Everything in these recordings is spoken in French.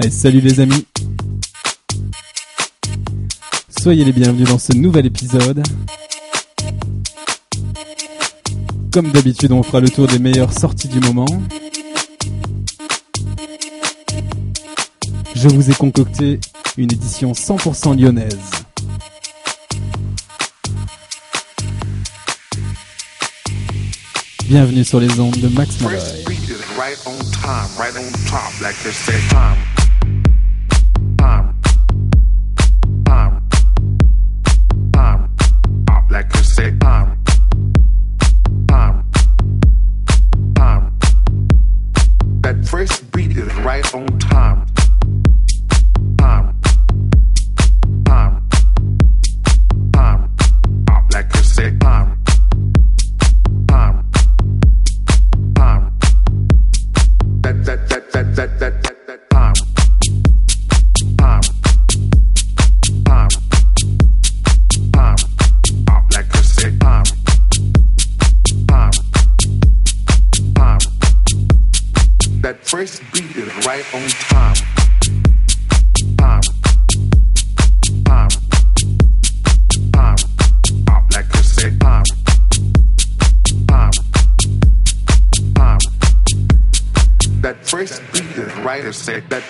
Allez, salut les amis. Soyez les bienvenus dans ce nouvel épisode. Comme d'habitude, on fera le tour des meilleures sorties du moment. Je vous ai concocté une édition 100% lyonnaise. Bienvenue sur les ondes de Max Malloy.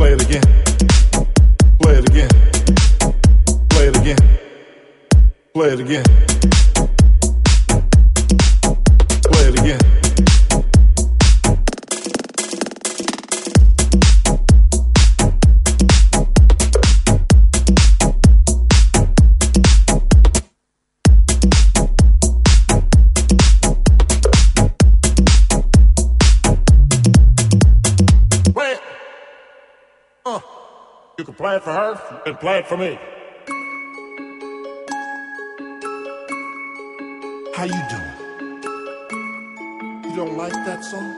Play it again. Play it again. Play it again. Play it again. Play it for her and play it for me. How you doing? You don't like that song?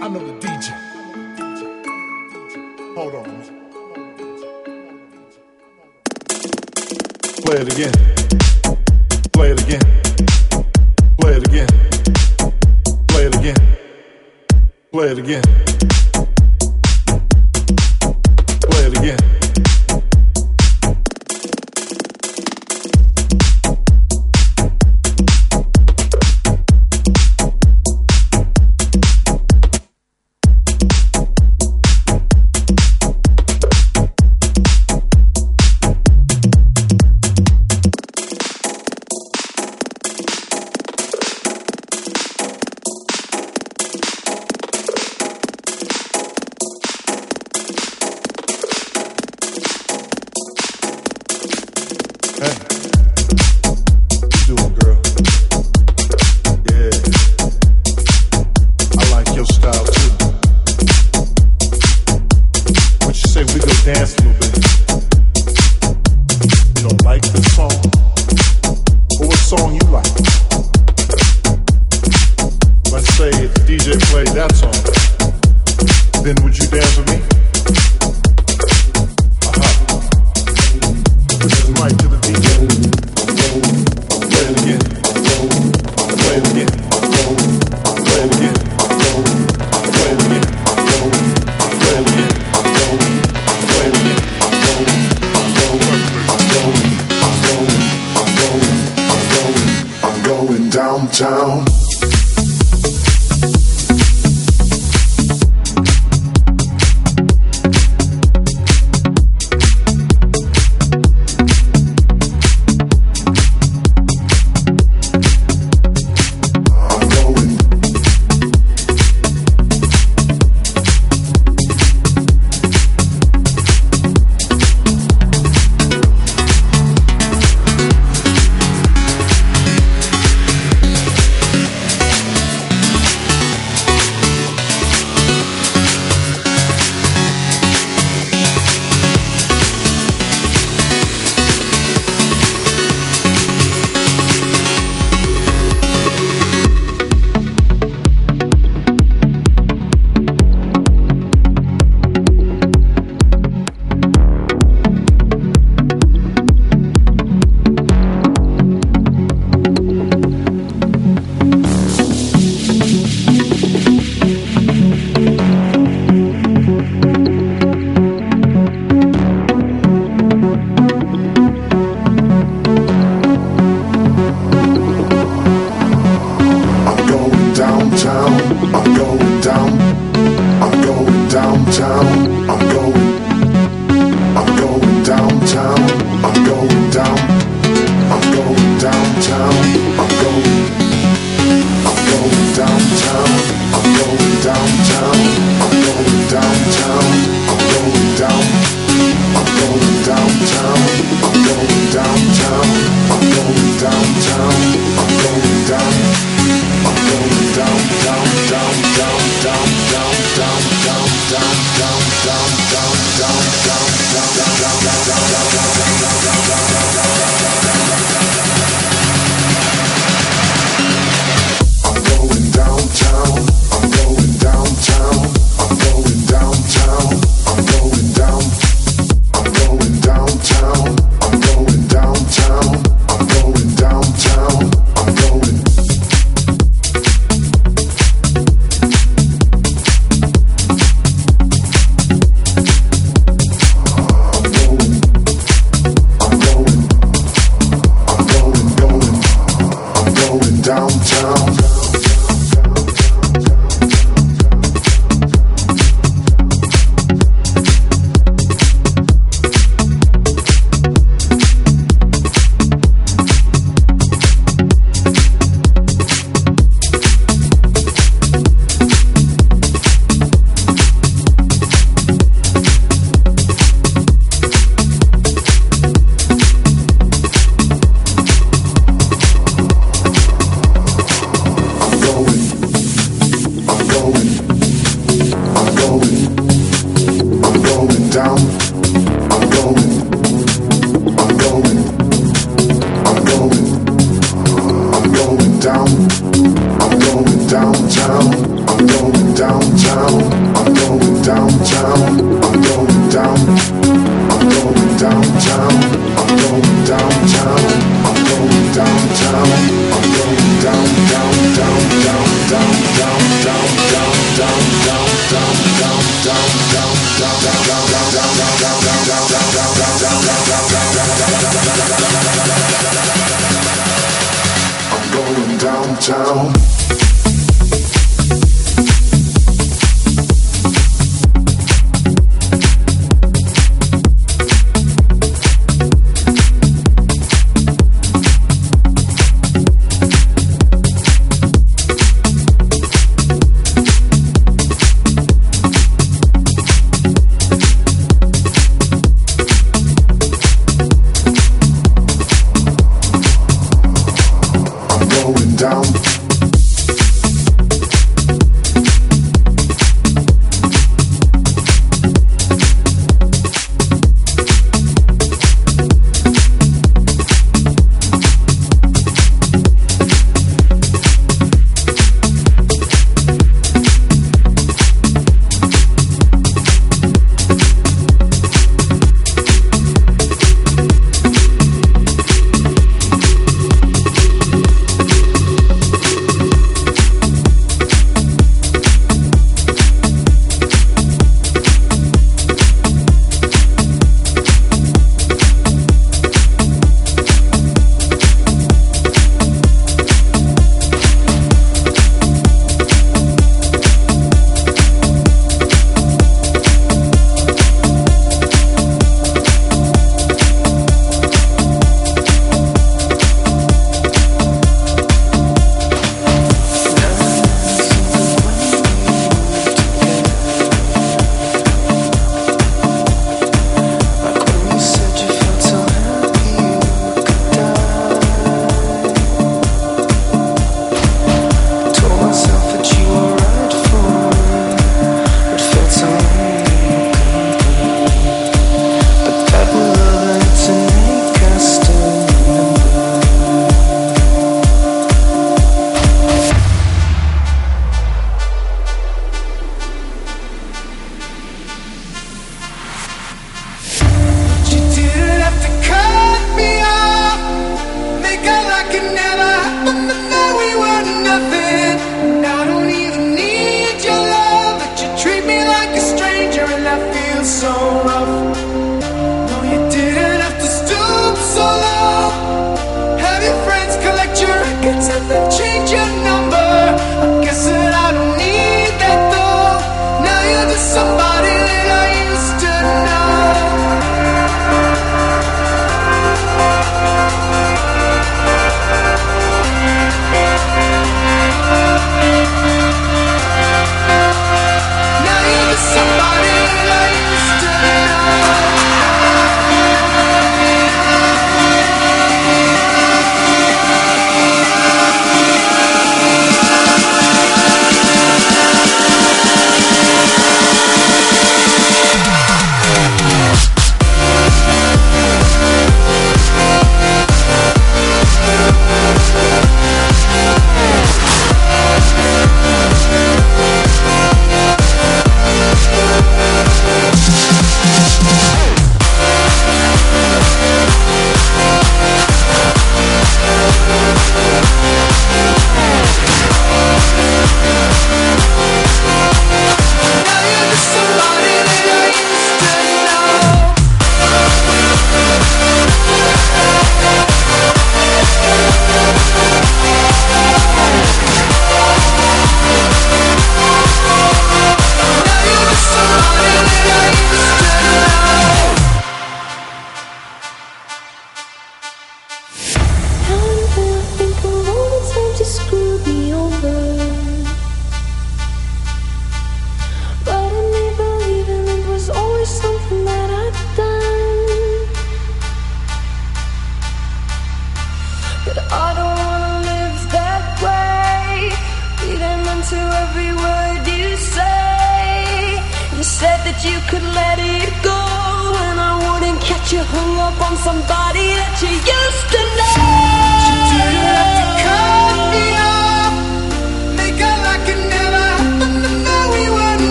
I know the DJ. Hold on. Play it again. Play it again. Play it again. Play it again. Play it again. Downtown.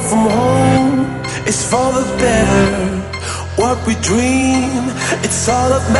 far from home it's for the better. What we dream, it's all about.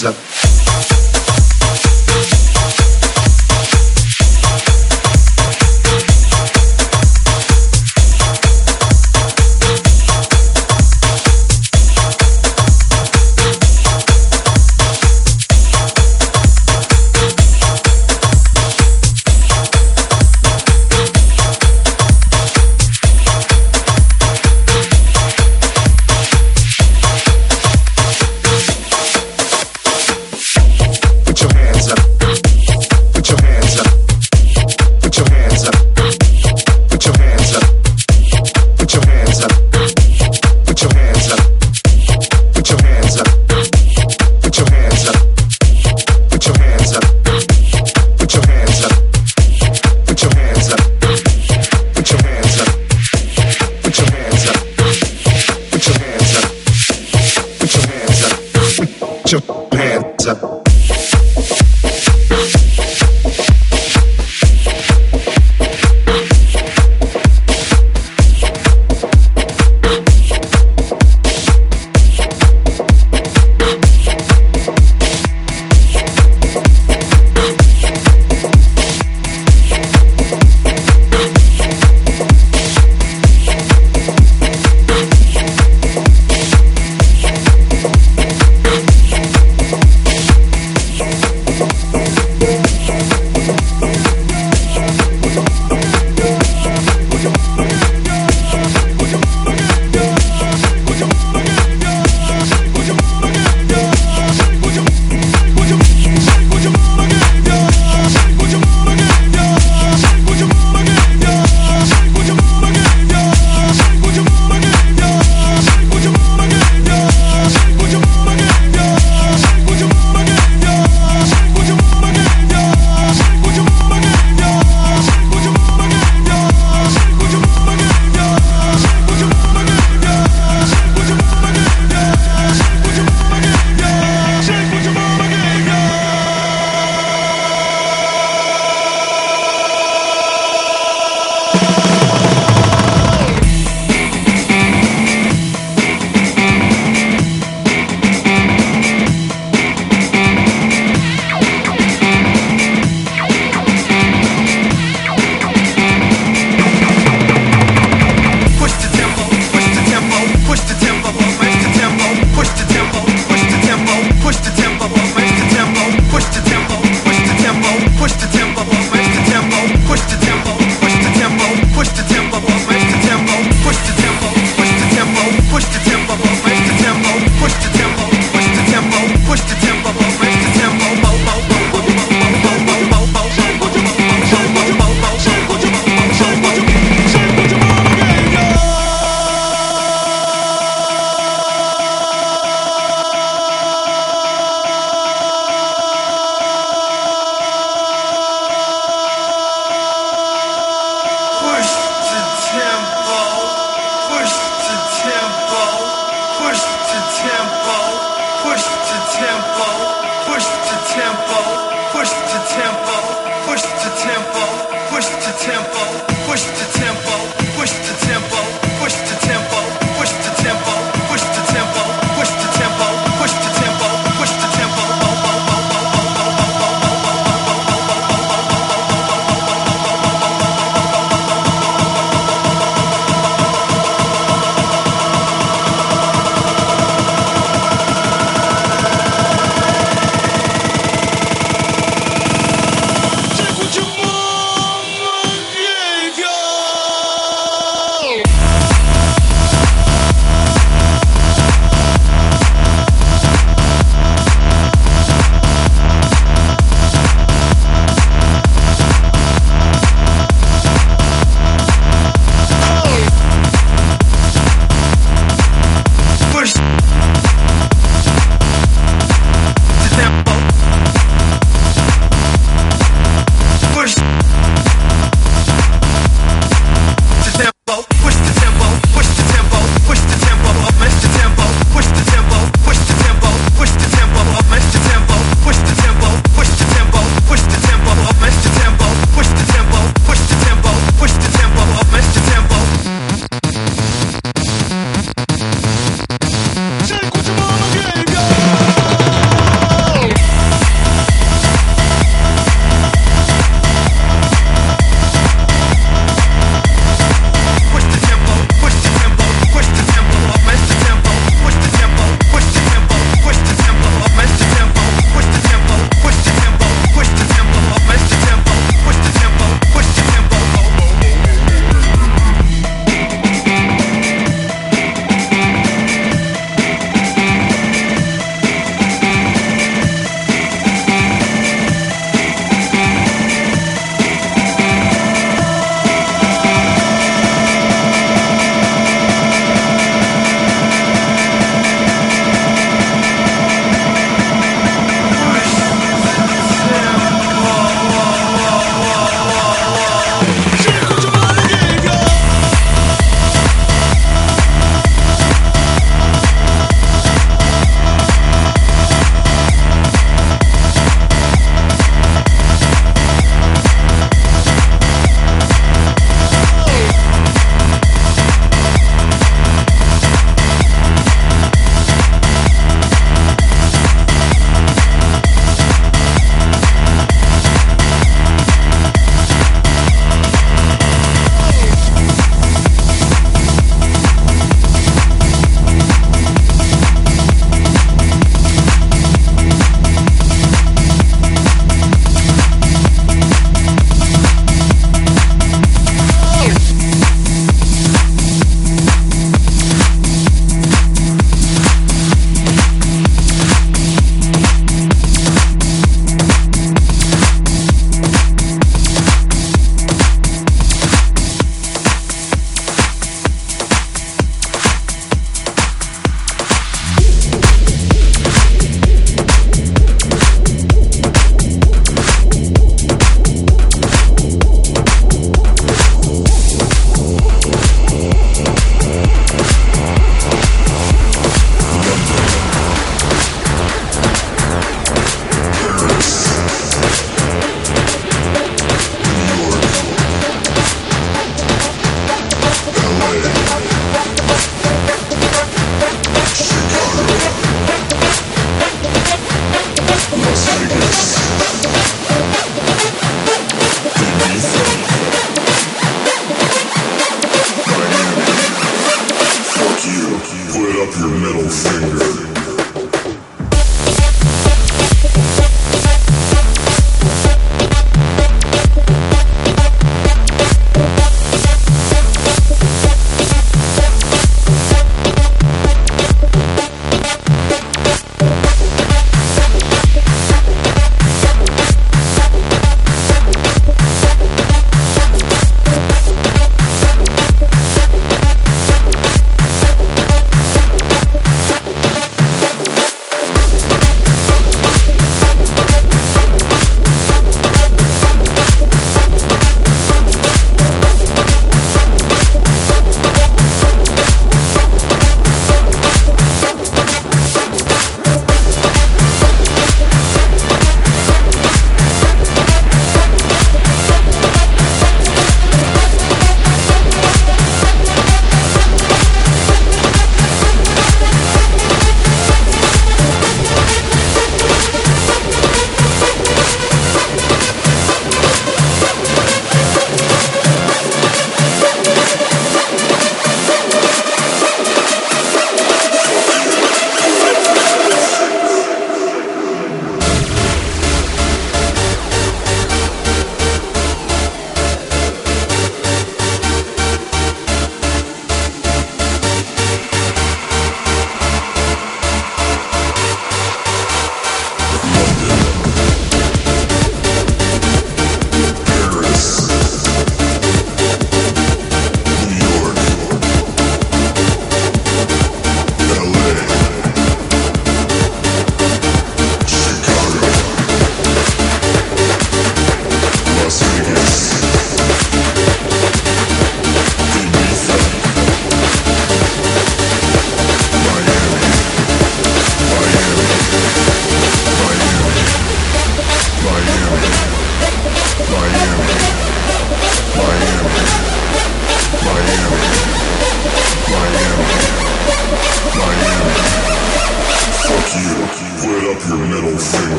Islam.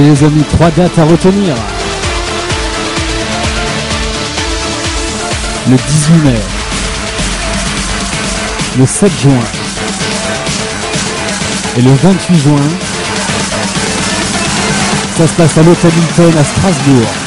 Allez les amis, trois dates à retenir. Le 18 mai, le 7 juin et le 28 juin. Ça se passe à l'Hôtel à Strasbourg.